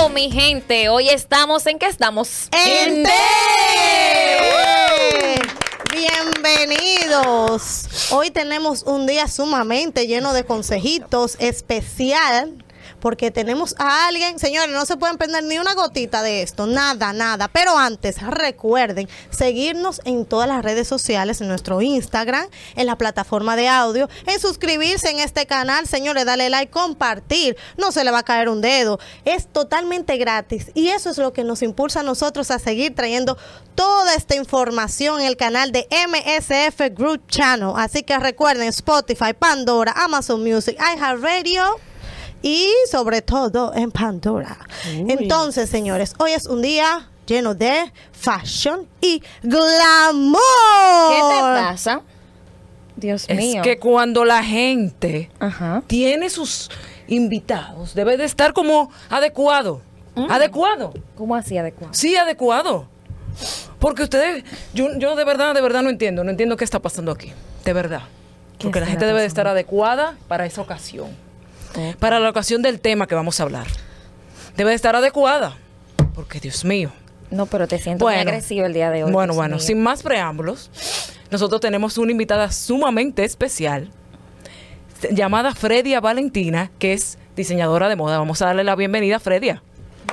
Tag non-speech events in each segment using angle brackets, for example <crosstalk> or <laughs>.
Hello, mi gente. Hoy estamos en qué estamos? ¡En! Bienvenidos. Hoy tenemos un día sumamente lleno de consejitos especial porque tenemos a alguien, señores, no se pueden prender ni una gotita de esto, nada, nada. Pero antes, recuerden seguirnos en todas las redes sociales, en nuestro Instagram, en la plataforma de audio, en suscribirse en este canal, señores, dale like, compartir, no se le va a caer un dedo. Es totalmente gratis y eso es lo que nos impulsa a nosotros a seguir trayendo toda esta información en el canal de MSF Group Channel. Así que recuerden Spotify, Pandora, Amazon Music, iHeartRadio y sobre todo en Pandora. Entonces, señores, hoy es un día lleno de fashion y glamour. ¿Qué te pasa? Dios Es mío. que cuando la gente Ajá. tiene sus invitados, debe de estar como adecuado. Adecuado. ¿Cómo así adecuado? Sí, adecuado. Porque ustedes, yo, yo de verdad, de verdad no entiendo, no entiendo qué está pasando aquí. De verdad. ¿Qué Porque la gente debe de estar adecuada para esa ocasión. Para la ocasión del tema que vamos a hablar. Debe de estar adecuada. Porque, Dios mío. No, pero te siento muy agresivo el día de hoy. Bueno, Dios bueno, mío. sin más preámbulos, nosotros tenemos una invitada sumamente especial llamada Fredia Valentina, que es diseñadora de moda. Vamos a darle la bienvenida a Fredia.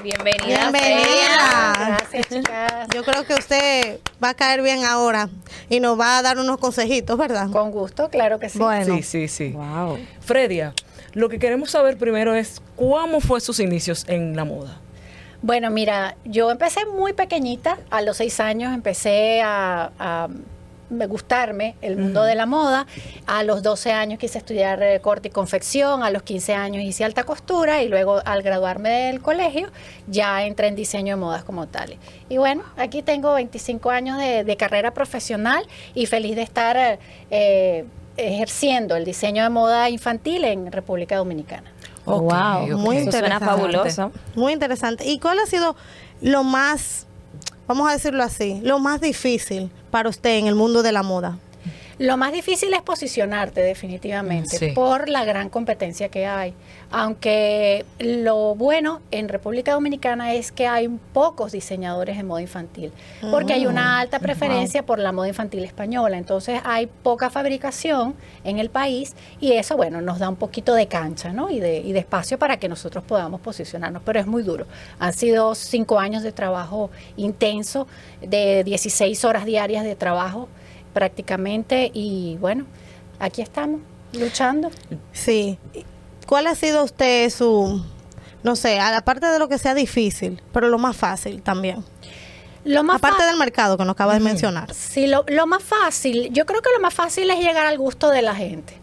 Bienvenida. Bienvenida. Gracias, chicas. Yo creo que usted va a caer bien ahora y nos va a dar unos consejitos, ¿verdad? Con gusto, claro que sí. Bueno, Sí, sí, sí. Wow. Fredia, lo que queremos saber primero es cómo fue sus inicios en la moda. Bueno, mira, yo empecé muy pequeñita, a los seis años empecé a, a me gustarme el mundo de la moda. A los 12 años quise estudiar eh, corte y confección, a los 15 años hice alta costura y luego al graduarme del colegio ya entré en diseño de modas como tal. Y bueno, aquí tengo 25 años de, de carrera profesional y feliz de estar eh, ejerciendo el diseño de moda infantil en República Dominicana. Ok, wow. Muy Eso suena interesante. fabuloso. Muy interesante. ¿Y cuál ha sido lo más, vamos a decirlo así, lo más difícil para usted en el mundo de la moda? Lo más difícil es posicionarte definitivamente Sí. por la gran competencia que hay. Aunque lo bueno en República Dominicana es que hay pocos diseñadores de moda infantil, porque hay una alta preferencia por la moda infantil española. Entonces hay poca fabricación en el país y eso, bueno, nos da un poquito de cancha ¿no? y, de, y de espacio para que nosotros podamos posicionarnos. Pero es muy duro. Han sido cinco años de trabajo intenso, de 16 horas diarias de trabajo prácticamente y bueno, aquí estamos luchando. Sí. ¿Cuál ha sido usted su, no sé, a la parte de lo que sea difícil, pero lo más fácil también? Lo más Aparte del mercado que nos acaba de mencionar. Sí, lo, lo más fácil, yo creo que lo más fácil es llegar al gusto de la gente.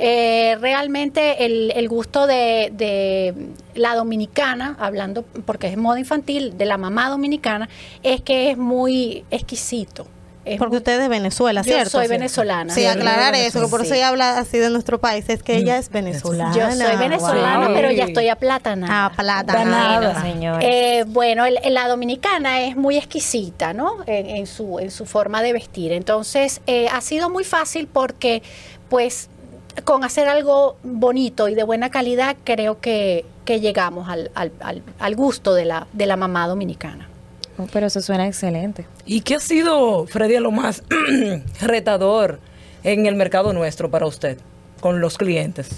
Eh, realmente el, el gusto de, de la dominicana, hablando porque es moda infantil, de la mamá dominicana, es que es muy exquisito. Es Porque muy- usted es de Venezuela, Yo ¿cierto? soy Sí. venezolana. Sí, aclarar yo eso, que por eso ella habla así de nuestro país, es que ella es venezolana. Yo soy venezolana, Wow. pero ya estoy aplatanada. Ah, plata. Bueno, señor. Eh, bueno, el- la dominicana es muy exquisita, ¿no? En, en su, en su forma de vestir. Entonces, eh, ha sido muy fácil porque, pues, con hacer algo bonito y de buena calidad, creo que, que llegamos al, al- al- al gusto de la, de la mamá dominicana. Oh, pero eso suena excelente. ¿Y qué ha sido, Fredia, lo más <clears throat> retador en el mercado nuestro para usted, con los clientes?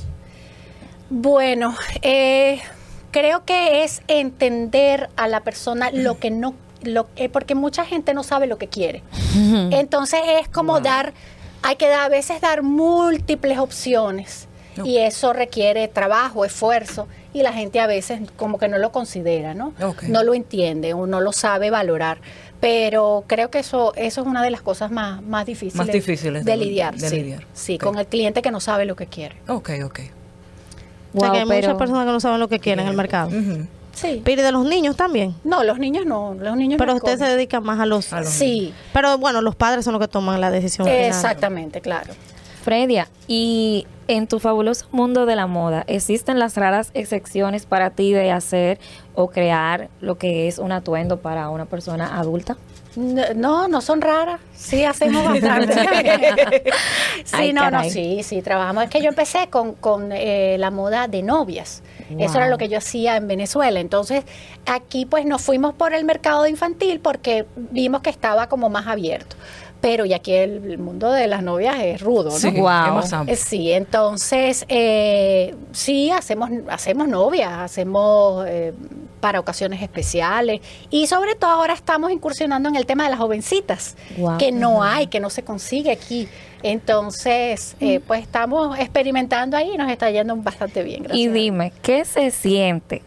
Bueno, eh, creo que es entender a la persona lo que no, lo, eh, porque mucha gente no sabe lo que quiere. Entonces es como dar, hay que dar- a veces dar múltiples opciones y eso requiere trabajo, esfuerzo y la gente a veces como que no lo considera, ¿no? No lo entiende o no lo sabe valorar. Pero creo que eso, eso es una de las cosas más, más difíciles, Más difíciles de, de- lidiar. de sí. lidiar. Sí, con el cliente que no sabe lo que quiere. Ok, ok. O sea, que hay Wow, pero- muchas personas que no saben lo que quieren en el mercado. Sí. Pero y de los niños también. No, los niños no, los niños Pero no usted se dedica más a los... A los Sí, Pero bueno, los padres son los que toman la decisión. final. exactamente, claro. Fredia, y en tu fabuloso mundo de la moda, ¿existen las raras excepciones para ti de hacer o crear lo que es un atuendo para una persona adulta? No, no son raras. Sí, hacemos <laughs> bastante. sí, Ay, no, sí, sí, trabajamos. Es que yo empecé con, con eh, la moda de novias. Eso era lo que yo hacía en Venezuela. Entonces, aquí pues nos fuimos por el mercado infantil porque vimos que estaba como más abierto. Pero y aquí el, el mundo de las novias es rudo, ¿no? Sí, amplio. Eh, Sí, entonces eh, sí hacemos hacemos novias, hacemos eh, para ocasiones especiales y sobre todo ahora estamos incursionando en el tema de las jovencitas que no hay, que no se consigue aquí. Entonces, eh, Mm. pues estamos experimentando ahí y nos está yendo bastante bien. Gracias. Y dime, ¿qué se siente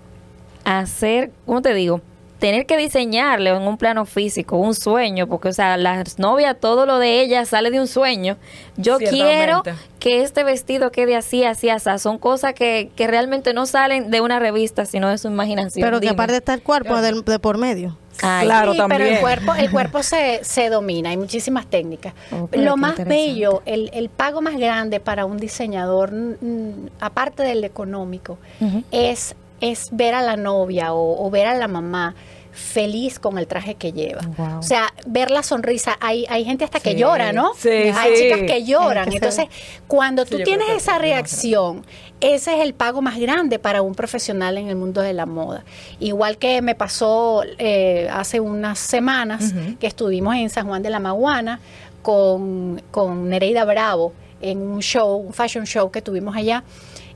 hacer, cómo te digo? Tener que diseñarle en un plano físico un sueño, porque, o sea, las novias, todo lo de ellas sale de un sueño. Yo quiero que este vestido quede así, así, así. Son cosas que, que realmente no salen de una revista, sino de su imaginación. Pero que aparte está el cuerpo de, por medio. Ay, Claro, Sí, pero también. el cuerpo, el <laughs> cuerpo se, se domina, hay muchísimas técnicas. Oh, pero Lo más bello, el, el pago más grande para un diseñador, aparte del económico, es, es ver a la novia o, o ver a la mamá feliz con el traje que lleva. Wow. O sea, ver la sonrisa. Hay, hay gente hasta que llora, ¿no? sí, hay sí. chicas que lloran. <laughs> Que Entonces, cuando tú tienes esa reacción, ese es el pago más grande para un profesional en el mundo de la moda. Igual que me pasó eh, hace unas semanas que estuvimos en San Juan de la Maguana con, con Nereida Bravo en un show, un fashion show que tuvimos allá.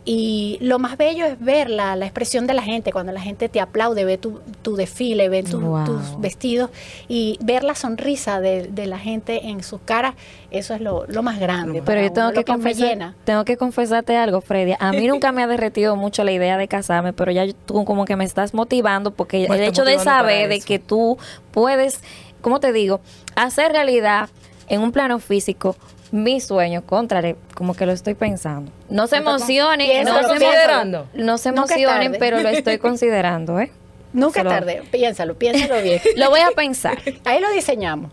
Y lo más bello es ver la, la expresión de la gente, cuando la gente te aplaude, ve tu, tu desfile, ve tu- Wow. tus vestidos y ver la sonrisa de, de la gente en sus caras, eso es lo, lo más grande. Pero yo tengo uno, que, confesar, llena. tengo que confesarte algo, Freddy. A mí <laughs> nunca me ha derretido mucho la idea de casarme, pero ya tú como que me estás motivando porque Me el hecho de saber de que tú puedes, ¿cómo te digo? Hacer realidad en un plano físico mi sueño, contrare, como que lo estoy pensando. No se emocionen, no se, considerando. no se emocionen, pero lo estoy <laughs> considerando, ¿eh? Nunca tarde, piénsalo, piénsalo <laughs> bien. Lo voy a pensar. <laughs> Ahí lo diseñamos.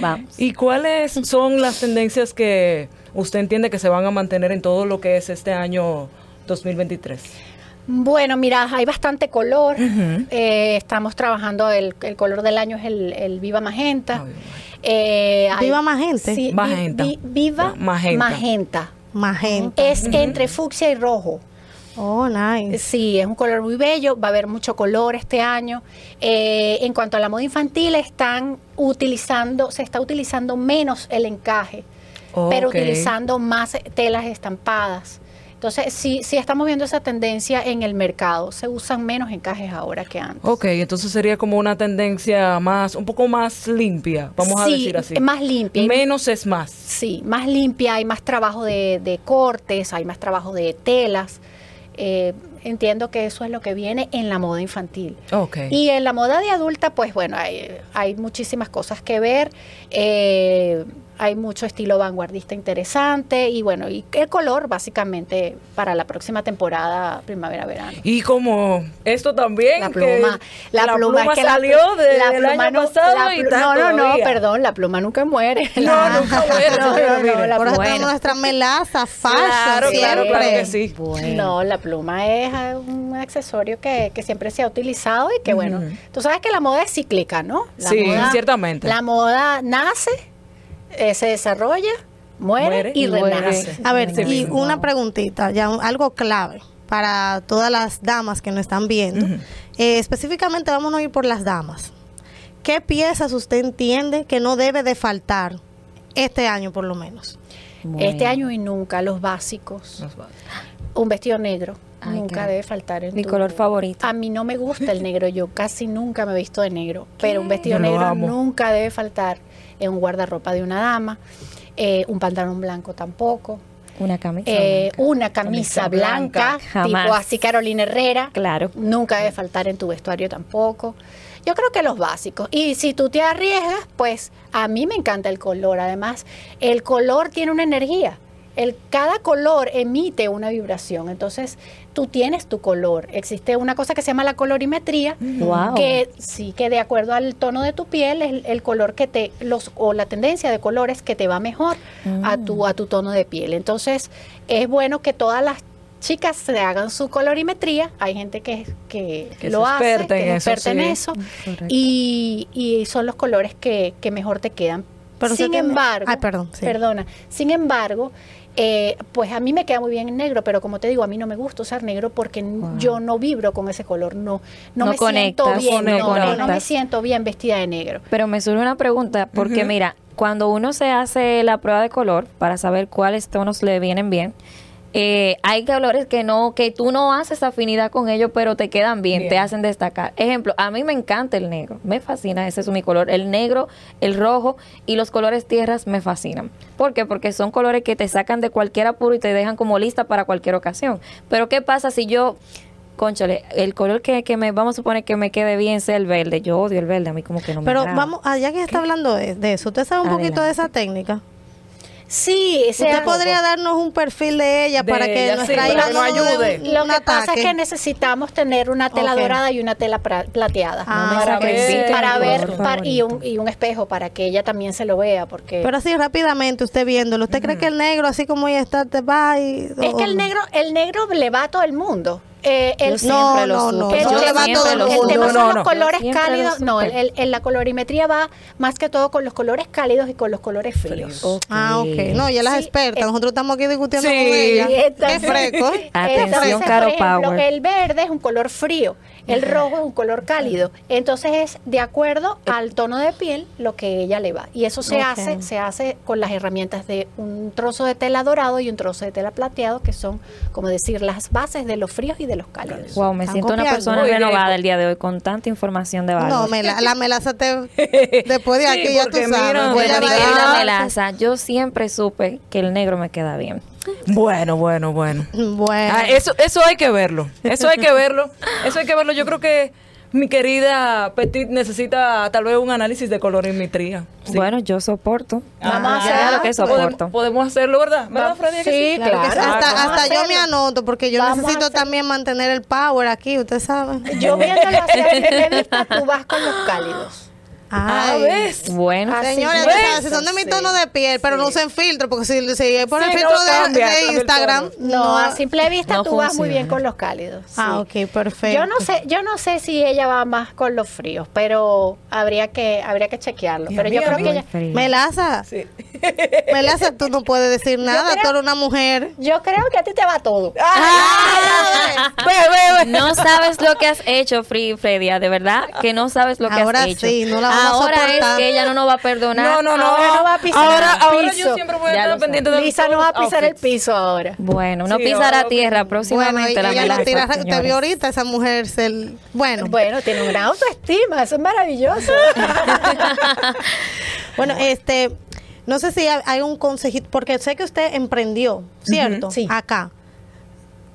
Vamos. ¿Y cuáles son las tendencias que usted entiende que se van a mantener en todo lo que es este año 2023? Bueno, mira, hay bastante color. Eh, estamos trabajando, el, el color del año es el, el Viva Magenta. Viva Eh, hay- ¿Viva Magenta? Sí, vi- Magenta. vi- viva Magenta. Magenta. Magenta. Es entre fucsia y rojo. Oh, nice. Sí, es un color muy bello, va a haber mucho color este año. Eh, en cuanto a la moda infantil, están utilizando, se está utilizando menos el encaje, pero utilizando más telas estampadas. Entonces, sí, sí estamos viendo esa tendencia en el mercado. Se usan menos encajes ahora que antes. Ok, entonces sería como una tendencia más, un poco más limpia, vamos a decir así. más limpia. Menos es más. Sí, más limpia, hay más trabajo de, de cortes, hay más trabajo de telas. Eh, entiendo que eso es lo que viene en la moda infantil. Ok. Y en la moda de adulta, pues bueno, hay, hay muchísimas cosas que ver. eh, hay mucho estilo vanguardista interesante y bueno, y el color básicamente para la próxima temporada primavera-verano. Y como esto también, La que pluma, la, pluma, es que la- salió de- la del pluma año no- pasado la y No, no, no, perdón, la pluma nunca muere. <laughs> No, La- <laughs> nunca muere, No, no, no, la Por pluma- nuestra <laughs> melaza, fashion, Claro, claro, siempre. claro que sí. No, la pluma es eh, un accesorio que, que siempre se ha utilizado y que bueno, Ujú. tú sabes que la moda es cíclica, ¿no? La Sí, ciertamente. La moda nace, eh, se desarrolla, muere, Muere y y muere. renace. A ver, Sí y mismo. una preguntita, ya un- algo clave para todas las damas que nos están viendo. Eh, específicamente vamos a ir por las damas. ¿Qué piezas usted entiende que no debe de faltar este año por lo menos? Este año y nunca, los básicos. Un vestido negro. Ay, nunca qué- debe faltar en Mi tu- color favorito. A mí no me gusta el negro, yo casi nunca me he visto de negro, pero un vestido Yo negro nunca debe faltar en un guardarropa de una dama, eh, un pantalón blanco tampoco, Una camisa. eh, blanca. una camisa, Camisa blanca, blanca. Tipo así Carolina Herrera, Claro. nunca debe faltar en tu vestuario tampoco. Yo creo que los básicos. Y si tú te arriesgas, pues a mí me encanta el color. Además, el color tiene una energía. El, cada color emite una vibración. Entonces, tú tienes tu color. Existe una cosa que se llama la colorimetría, Wow. que sí que de acuerdo al tono de tu piel es el, color que te los o la tendencia de colores que te va mejor a tu a tu tono de piel. Entonces, es bueno que todas las chicas se hagan su colorimetría. Hay gente que, que, Que lo hace, que en es eso, experta en sí. eso. Y, y son los colores que, que mejor te quedan. Pero Sin embargo, Ay, perdón, sí. perdona. Sin embargo, eh, pues a mí me queda muy bien el negro, pero como te digo, a mí no me gusta usar negro porque Wow. yo no vibro con ese color, no, no, No me siento bien, no no, no, no me siento bien vestida de negro. Pero me surge una pregunta, porque mira, cuando uno se hace la prueba de color para saber cuáles tonos le vienen bien, eh, hay colores que no, que tú no haces afinidad con ellos, pero te quedan bien, Bien. te hacen destacar. Ejemplo, a mí me encanta el negro, me fascina, ese es mi color. El negro, el rojo y los colores tierras me fascinan. ¿Por qué? Porque son colores que te sacan de cualquier apuro y te dejan como lista para cualquier ocasión. Pero ¿qué pasa si yo Conchale, el color que, que me, vamos a suponer que me quede bien sea el verde. Yo odio el verde, a mí como que no me Pero vamos, allá que está hablando de, de eso, ¿usted sabe un poquito de esa técnica? Sí, ¿Usted sea, podría darnos un perfil de ella De para que ella, nuestra sí, hija nos ayude. un- Lo un que pasa es que necesitamos tener una tela dorada y una tela plateada. Ah, No para ver- para ver y, un, y un espejo para que ella también se lo vea porque Pero así rápidamente, usted viéndolo, ¿usted cree que el negro, así como ella está, te va y... es que el negro el negro le va a todo el mundo Eh, el, no, el tema- todo el tema son los no. colores cálidos. No, el- supe. el- el- la colorimetría va más que todo con los colores cálidos y con los colores fríos. Ah, ok. No, ella es la Sí, experta. es- Nosotros estamos aquí discutiendo Sí. con ella. Qué fresco. Atención, Entonces, Caro por ejemplo, Power. El verde es un color frío, el rojo es un color cálido. Entonces es de acuerdo al tono de piel lo que ella le va. Y eso se hace, se hace con las herramientas de un trozo de tela dorado y un trozo de tela plateado, que son, como decir, las bases de los fríos y de los cálidos. Wow, me siento una copiando. persona Muy bien. renovada el día de hoy con tanta información de valor. No, me la, la melaza te... <laughs> Después de Sí, aquí ya tú sabes. mira, Voy Bueno, a mi dar- querida Ah, Melaza, yo siempre supe que el negro me queda bien. <laughs> Bueno, bueno, bueno. Bueno. Ah, eso, eso hay que verlo. Eso hay que verlo. Eso hay que verlo. Yo creo que mi querida Petit necesita tal vez un análisis de colorimetría. Sí. Bueno, yo soporto. Vamos a Ya hacer- lo que podemos, soporto. podemos hacerlo, ¿verdad? ¿Verdad, Freddy? Sí, Claro. Hasta, Vamos hasta yo me anoto porque yo Vamos necesito también mantener el power aquí, usted sabe. Yo a simple vista, tú vas con los cálidos. Ah, Ay. ¿ves? Bueno, Señores, sabes, si son de mi tono de piel, pero no usen filtro, porque si, si es por el Sí, filtro no de, cambia, Instagram, tono. No, a simple vista no tú vas muy bien con los cálidos. Ah, ok, perfecto. Yo no sé, yo no sé si ella va más con los fríos, pero habría que, habría que chequearlo. Pero yo creo que ella, frío. Melaza, Sí. Melaza, tú no puedes decir <laughs> nada, creo- tú eres una mujer. yo creo que a ti te va todo. <laughs> Ve, ve, ve. No sabes lo que has hecho, Free Fredia, de verdad que no sabes lo que Ahora has hecho. sí, no la vamos a Ahora es que ella no nos va a perdonar. No, no, no. Ahora no va a pisar Ahora, el ahora piso. yo siempre voy a Ya estar pendiente de Lisa no va a pisar el piso ahora. Bueno, no Sí, pisará ahora- tierra Bueno, próximamente la Melaza, lo tira, te señores. vio ahorita esa mujer, se, bueno. Bueno, tiene una gran autoestima, eso es maravilloso. <laughs> Bueno, este, no sé si hay- un consejito, porque sé que usted emprendió, ¿cierto? Sí. Acá.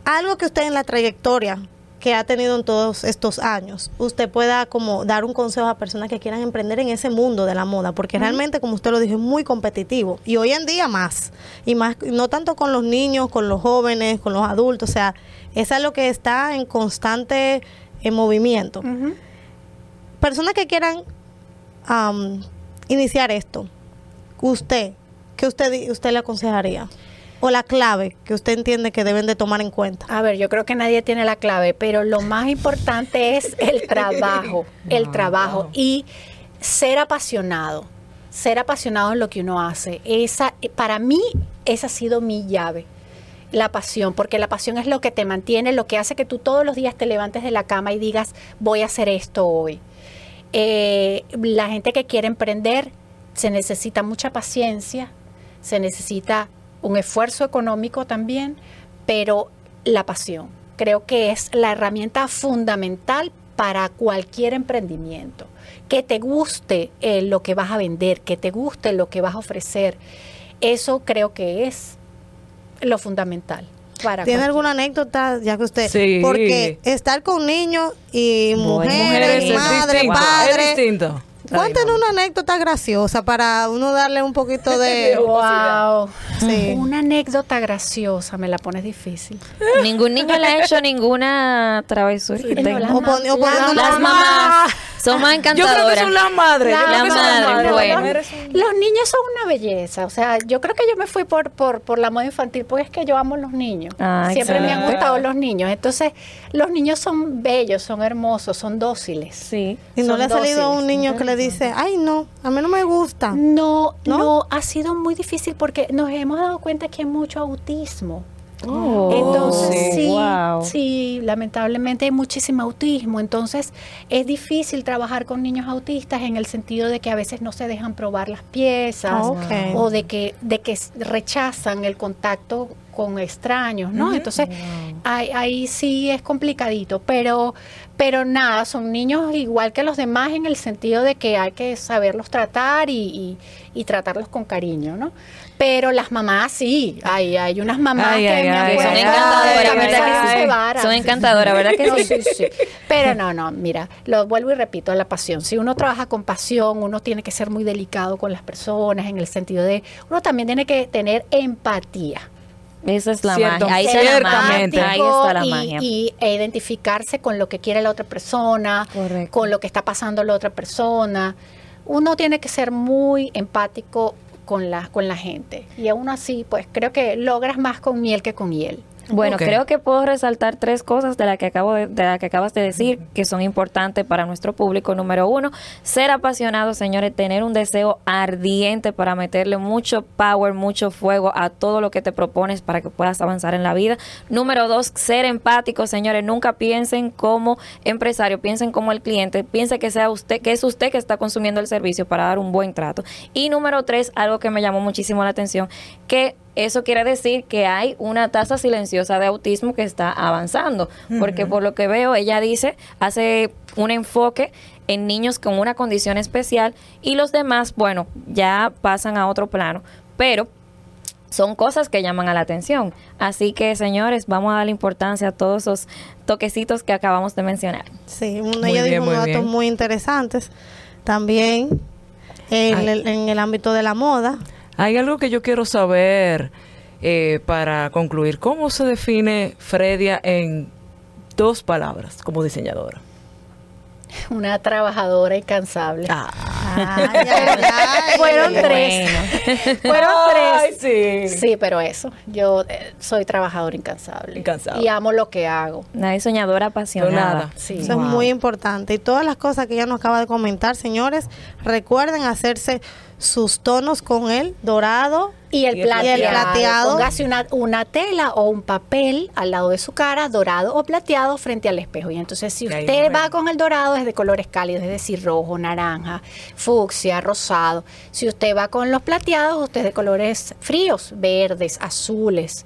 Algo que usted en la trayectoria que ha tenido en todos estos años, usted pueda como dar un consejo a personas que quieran emprender en ese mundo de la moda, porque realmente, como usted lo dijo, es muy competitivo. Y hoy en día más, y más, no tanto con los niños, con los jóvenes, con los adultos, o sea, es algo que está en constante en movimiento. Personas que quieran iniciar esto, usted, ¿qué usted, usted le aconsejaría? O la clave que usted entiende que deben de tomar en cuenta. A ver, yo creo que nadie tiene la clave, pero lo más importante es el <laughs> trabajo, el trabajo y ser apasionado, ser apasionado en lo que uno hace. Esa, para mí, esa ha sido mi llave. La pasión, porque la pasión es lo que te mantiene, lo que hace que tú todos los días te levantes de la cama y digas, voy a hacer esto hoy. Eh, la gente que quiere emprender se necesita mucha paciencia, se necesita un esfuerzo económico también, pero la pasión creo que es la herramienta fundamental para cualquier emprendimiento. Que te guste eh, lo que vas a vender, que te guste lo que vas a ofrecer, eso creo que es lo fundamental. Para ¿Tiene cualquier- alguna anécdota, ya que usted? Sí. Porque estar con niños y Bueno, mujeres, Mujeres es madre, distinto, padre, es distinto. Dinámica. una anécdota graciosa para uno darle un poquito de... <laughs> Wow. Sí. Una anécdota graciosa, me la pones difícil. Ningún niño le ha hecho ninguna travesura. Sí, no, las O pon- o Las la- mamás son más Yo creo que encantadoras. son las madres. La madre, bueno. Las Los niños son una belleza, o sea, yo creo que yo me fui por, por, por la moda infantil porque es que yo amo los niños. Ah, Siempre me han gustado los niños. Entonces, los niños son bellos, son hermosos, son dóciles. Sí. Y no le ha salido a un niño que le dice, ay no, a mí no me gusta. No, ¿No? ¿No? ha sido muy difícil porque nos hemos dado cuenta que hay mucho autismo. Oh, Entonces, sí, wow. sí, lamentablemente hay muchísimo autismo. Entonces, es difícil trabajar con niños autistas en el sentido de que a veces no se dejan probar las piezas Ok. o de que, de que rechazan el contacto con extraños, ¿no? Entonces, ahí, ahí sí es complicadito, pero, pero nada, son niños igual que los demás en el sentido de que hay que saberlos tratar y, y- y tratarlos con cariño, ¿no? Pero las mamás sí, hay, hay unas mamás Ay, que ay, me ay, Son encantadoras, ¿verdad que. Son encantadoras, ¿verdad que No, sí? sí, sí. Pero no, no, mira, lo vuelvo y repito, la pasión. Si uno trabaja con pasión, uno tiene que ser muy delicado con las personas en el sentido de, uno también tiene que tener empatía. Esa es la Cierto, magia. Ahí está la magia. Ahí está la y, magia. y e identificarse con lo que quiere la otra persona, Correcto. con lo que está pasando la otra persona. Uno tiene que ser muy empático con la, con la gente. Y aún así, pues creo que logras más con miel que con miel. Bueno, creo que puedo resaltar tres cosas de la que acabo de, de la que acabas de decir que son importantes para nuestro público. Número uno, ser apasionado, señores, tener un deseo ardiente para meterle mucho power, mucho fuego a todo lo que te propones para que puedas avanzar en la vida. Número dos, ser empático, señores. Nunca piensen como empresario, piensen como el cliente, piense que sea usted, que es usted que está consumiendo el servicio para dar un buen trato. Y número tres, algo que me llamó muchísimo la atención, que eso quiere decir que hay una tasa silenciosa de autismo que está avanzando, porque por lo que veo, ella dice, hace un enfoque en niños con una condición especial y los demás, bueno, ya pasan a otro plano, pero son cosas que llaman a la atención. Así que, señores, vamos a darle importancia a todos esos toquecitos que acabamos de mencionar. Sí, un- Muy ella bien, dijo unos datos muy interesantes. También en el, en el ámbito de la moda. Hay algo que yo quiero saber eh, para concluir. ¿Cómo se define Fredia en dos palabras como diseñadora? Una trabajadora incansable. Ah. Ay, ay, ay. <laughs> Fueron Bueno. tres. Fueron Ay, tres. sí. Sí, pero eso. Yo eh, soy trabajadora incansable. Incansable. Y amo lo que hago. Una diseñadora apasionada. Nada. Sí. Eso es muy importante. Y todas las cosas que ella nos acaba de comentar, señores, recuerden hacerse sus tonos con el dorado. Y el Y el plateado. plateado. Póngase una, una tela o un papel al lado de su cara, dorado o plateado, frente al espejo. Y entonces, si usted va con el dorado, es de colores cálidos, es decir, rojo, naranja, fucsia, rosado. Si usted va con los plateados, usted es de colores fríos, verdes, azules.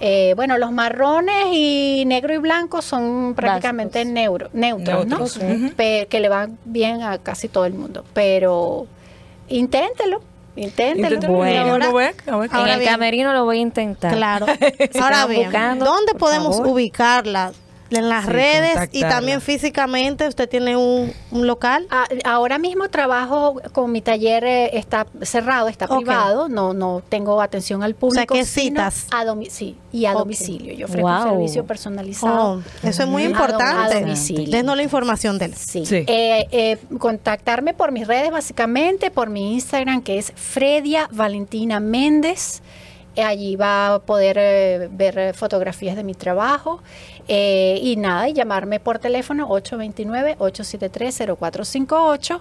Eh, bueno, los marrones y negro y blanco son prácticamente neuro- neutros, ¿no? Neutros, ujú. Pe- que le van bien a casi todo el mundo. Pero inténtelo, inténtelo. Bueno. Ahora- Ahora en el bien. camerino lo voy a intentar. Claro. <laughs> Ahora bien, buscando, ¿dónde podemos favor. ubicarla? En las Sí, redes y también físicamente. ¿Usted tiene un, un local? Ah, ahora mismo trabajo con mi taller eh, está cerrado, está privado, no no tengo atención al público. sea, que sino citas. A sí, y a domicilio. Yo ofrezco Wow. un servicio personalizado. Oh, eso es muy Ujú. A dom- importante. a domicilio. Denos la información de él. Sí. Sí. Eh, eh, contactarme por mis redes, básicamente, por mi Instagram, que es Fredia Valentina Méndez. Allí va a poder eh, ver fotografías de mi trabajo. Eh, y nada, y llamarme por teléfono 829-873-0458.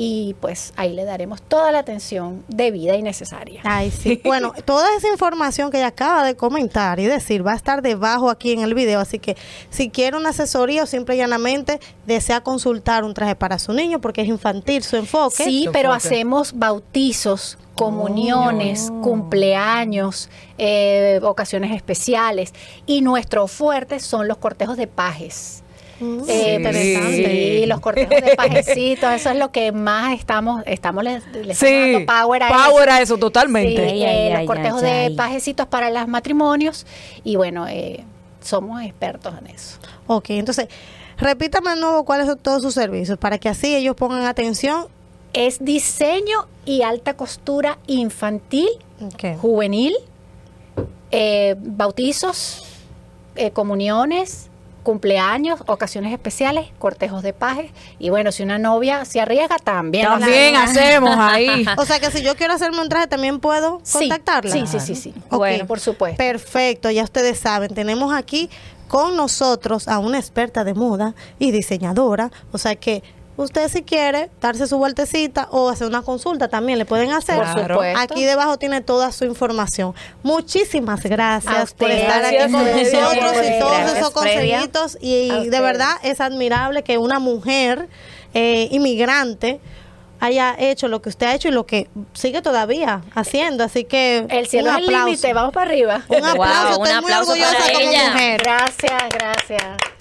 Y pues ahí le daremos toda la atención debida y necesaria. Ay, sí. <laughs> Bueno, toda esa información que ella acaba de comentar y decir va a estar debajo aquí en el video. Así que si quiere una asesoría o simple y llanamente desea consultar un traje para su niño porque es infantil su enfoque. Sí, Su pero enfoque. hacemos bautizos, comuniones, cumpleaños, eh, ocasiones especiales. Y nuestro fuerte son los cortejos de pajes. Mm, Eh. Sí, los cortejos de pajecitos, eso es lo que más estamos, estamos le, le estamos Sí, dando power a power eso. a eso, totalmente. Sí, Ay, eh, ay, los cortejos ay, de ay. pajecitos para los matrimonios y bueno, eh, somos expertos en eso. Ok, entonces repítame de nuevo cuáles son todos sus servicios para que así ellos pongan atención es diseño y alta costura infantil, juvenil, eh, bautizos, eh, comuniones, cumpleaños, ocasiones especiales, cortejos de pajes. Y bueno, si una novia se arriesga, también. También hacemos. hacemos ahí. <laughs> O sea que si yo quiero hacerme un traje, también puedo Sí, contactarla. Sí, sí, sí, sí. Ok. Bueno, por supuesto. Perfecto, ya ustedes saben, tenemos aquí con nosotros a una experta de moda y diseñadora, o sea que usted si quiere darse su vueltecita o hacer una consulta también le pueden hacer. Por Claro. supuesto. Aquí debajo tiene toda su información. Muchísimas gracias por estar aquí con nosotros y todos esos consejitos y de verdad es admirable que una mujer eh, inmigrante haya hecho lo que usted ha hecho y lo que sigue todavía haciendo, así que El cielo un es el límite, vamos para arriba. Un <laughs> aplauso, Wow, un estoy muy aplauso orgullosa como ella. mujer. Gracias, gracias.